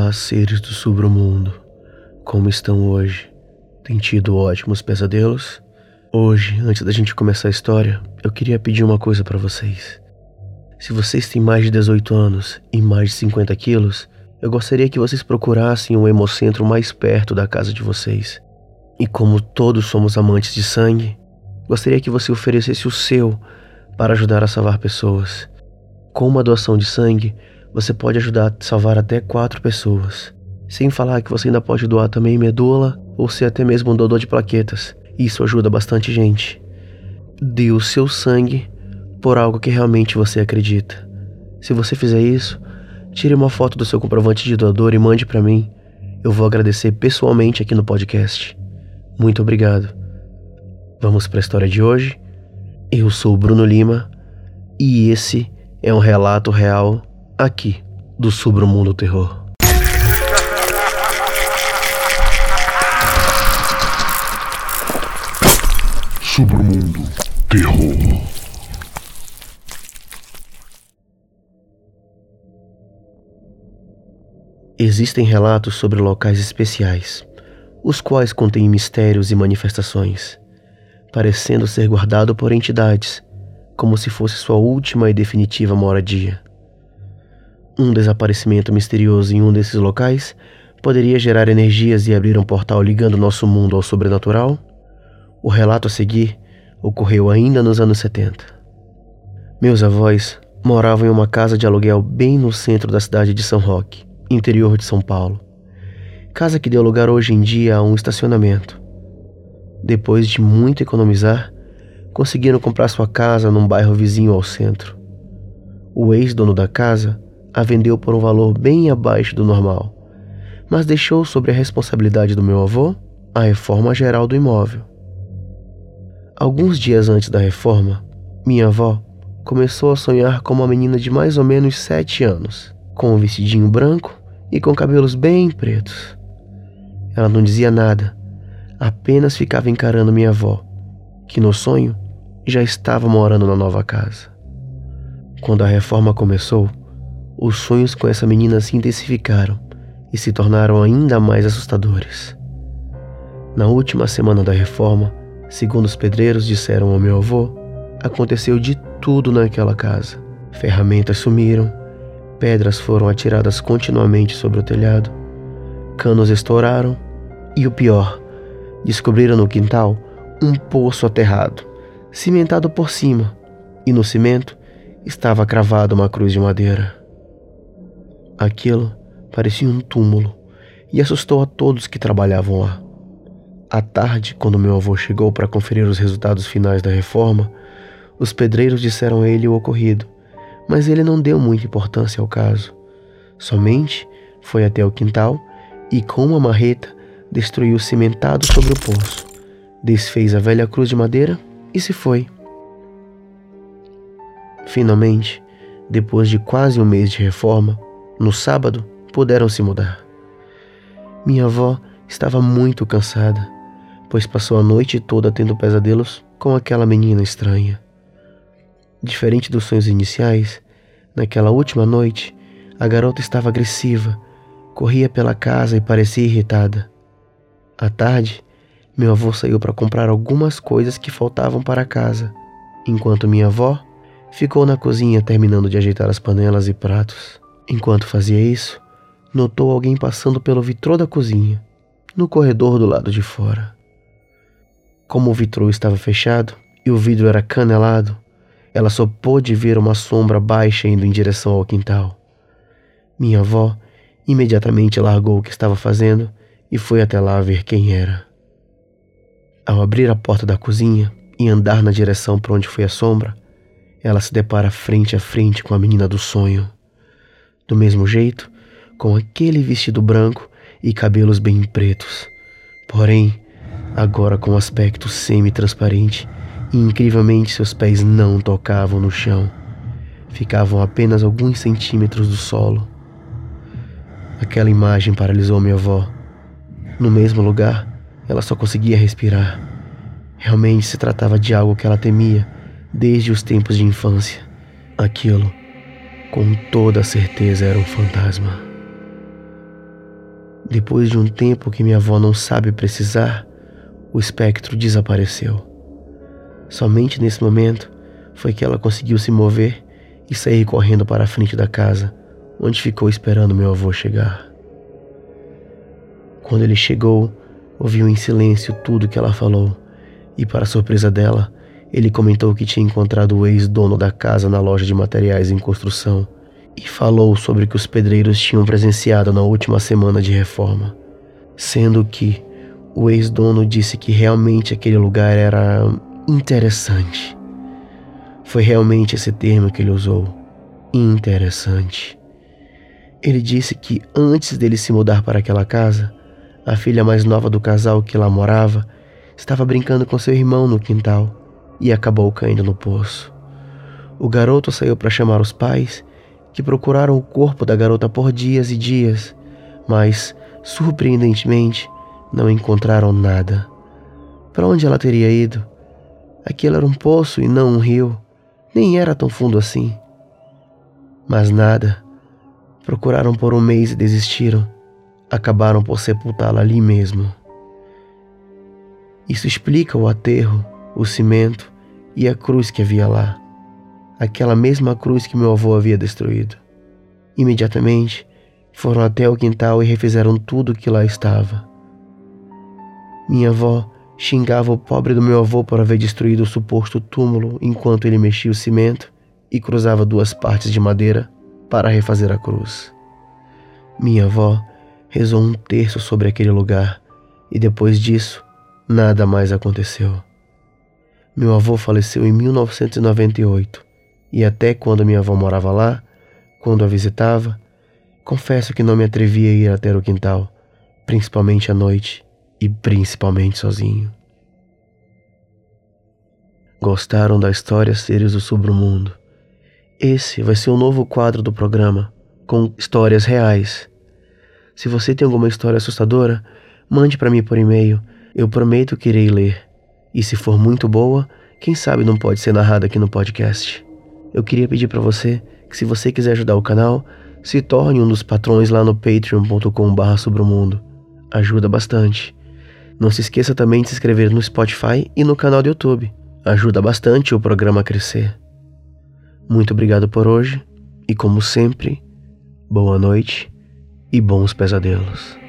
Olá, seres do submundo. Como estão hoje? Tem tido ótimos pesadelos? Hoje, antes da gente começar a história, eu queria pedir uma coisa para vocês. Se vocês têm mais de 18 anos e mais de 50 quilos, eu gostaria que vocês procurassem um hemocentro mais perto da casa de vocês. E como todos somos amantes de sangue, gostaria que você oferecesse o seu para ajudar a salvar pessoas. Com uma doação de sangue, você pode ajudar a salvar até quatro pessoas. Sem falar que você ainda pode doar também medula ou ser até mesmo um doador de plaquetas. Isso ajuda bastante gente. Dê o seu sangue por algo que realmente você acredita. Se você fizer isso, tire uma foto do seu comprovante de doador e mande para mim. Eu vou agradecer pessoalmente aqui no podcast. Muito obrigado. Vamos para a história de hoje. Eu sou o Bruno Lima e esse é um relato real aqui do Submundo Terror. Submundo Terror. Existem relatos sobre locais especiais, os quais contêm mistérios e manifestações, parecendo ser guardado por entidades, como se fosse sua última e definitiva moradia. Um desaparecimento misterioso em um desses locais poderia gerar energias e abrir um portal ligando nosso mundo ao sobrenatural? O relato a seguir ocorreu ainda nos anos 70. Meus avós moravam em uma casa de aluguel bem no centro da cidade de São Roque, interior de São Paulo. Casa que deu lugar hoje em dia a um estacionamento. Depois de muito economizar, conseguiram comprar sua casa num bairro vizinho ao centro. O ex-dono da casa a vendeu por um valor bem abaixo do normal, mas deixou sobre a responsabilidade do meu avô a reforma geral do imóvel. Alguns dias antes da reforma, minha avó começou a sonhar com uma menina de mais ou menos sete anos, com um vestidinho branco e com cabelos bem pretos. Ela não dizia nada, apenas ficava encarando minha avó, que no sonho já estava morando na nova casa. Quando a reforma começou, os sonhos com essa menina se intensificaram e se tornaram ainda mais assustadores. Na última semana da reforma, Segundo os pedreiros disseram ao meu avô, aconteceu de tudo naquela casa. Ferramentas sumiram, pedras foram atiradas continuamente sobre o telhado, canos estouraram e o pior, descobriram no quintal um poço aterrado, cimentado por cima, e no cimento estava cravada uma cruz de madeira. Aquilo parecia um túmulo e assustou a todos que trabalhavam lá. À tarde, quando meu avô chegou para conferir os resultados finais da reforma, os pedreiros disseram a ele o ocorrido, mas ele não deu muita importância ao caso. Somente foi até o quintal e, com uma marreta, destruiu o cimentado sobre o poço, desfez a velha cruz de madeira e se foi. Finalmente, depois de quase um mês de reforma, no sábado puderam se mudar. Minha avó estava muito cansada pois passou a noite toda tendo pesadelos com aquela menina estranha. Diferente dos sonhos iniciais, naquela última noite, a garota estava agressiva, corria pela casa e parecia irritada. À tarde, meu avô saiu para comprar algumas coisas que faltavam para casa, enquanto minha avó ficou na cozinha terminando de ajeitar as panelas e pratos. Enquanto fazia isso, notou alguém passando pelo vitrô da cozinha, no corredor do lado de fora. Como o vitrô estava fechado e o vidro era canelado, ela só pôde ver uma sombra baixa indo em direção ao quintal. Minha avó imediatamente largou o que estava fazendo e foi até lá ver quem era. Ao abrir a porta da cozinha e andar na direção para onde foi a sombra, ela se depara frente a frente com a menina do sonho. Do mesmo jeito, com aquele vestido branco e cabelos bem pretos. Porém, agora com aspecto semi-transparente, e incrivelmente seus pés não tocavam no chão. Ficavam apenas alguns centímetros do solo. Aquela imagem paralisou minha avó. No mesmo lugar, ela só conseguia respirar. Realmente se tratava de algo que ela temia desde os tempos de infância. Aquilo, com toda certeza, era um fantasma. Depois de um tempo que minha avó não sabe precisar, o espectro desapareceu. Somente nesse momento foi que ela conseguiu se mover e sair correndo para a frente da casa, onde ficou esperando meu avô chegar. Quando ele chegou, ouviu em silêncio tudo que ela falou, e para surpresa dela, ele comentou que tinha encontrado o ex-dono da casa na loja de materiais em construção e falou sobre o que os pedreiros tinham presenciado na última semana de reforma, sendo que o ex-dono disse que realmente aquele lugar era interessante. Foi realmente esse termo que ele usou, interessante. Ele disse que antes dele se mudar para aquela casa, a filha mais nova do casal que lá morava estava brincando com seu irmão no quintal e acabou caindo no poço. O garoto saiu para chamar os pais, que procuraram o corpo da garota por dias e dias, mas, surpreendentemente, não encontraram nada. Para onde ela teria ido? Aquilo era um poço e não um rio. Nem era tão fundo assim. Mas nada. Procuraram por um mês e desistiram. Acabaram por sepultá-la ali mesmo. Isso explica o aterro o cimento e a cruz que havia lá, aquela mesma cruz que meu avô havia destruído. Imediatamente foram até o quintal e refizeram tudo o que lá estava. Minha avó xingava o pobre do meu avô por haver destruído o suposto túmulo enquanto ele mexia o cimento e cruzava duas partes de madeira para refazer a cruz. Minha avó rezou um terço sobre aquele lugar e depois disso nada mais aconteceu. Meu avô faleceu em 1998 e até quando minha avó morava lá, quando a visitava, confesso que não me atrevia a ir até o quintal, principalmente à noite e principalmente sozinho. Gostaram da história Seres do Submundo? Esse vai ser um novo quadro do programa, com histórias reais. Se você tem alguma história assustadora, mande para mim por e-mail. Eu prometo que irei ler. E se for muito boa, quem sabe não pode ser narrada aqui no podcast. Eu queria pedir para você que se você quiser ajudar o canal, se torne um dos patrões lá no patreon.com.br sobre. Ajuda bastante. Não se esqueça também de se inscrever no Spotify e no canal do YouTube. Ajuda bastante o programa a crescer. Muito obrigado por hoje e como sempre, boa noite e bons pesadelos.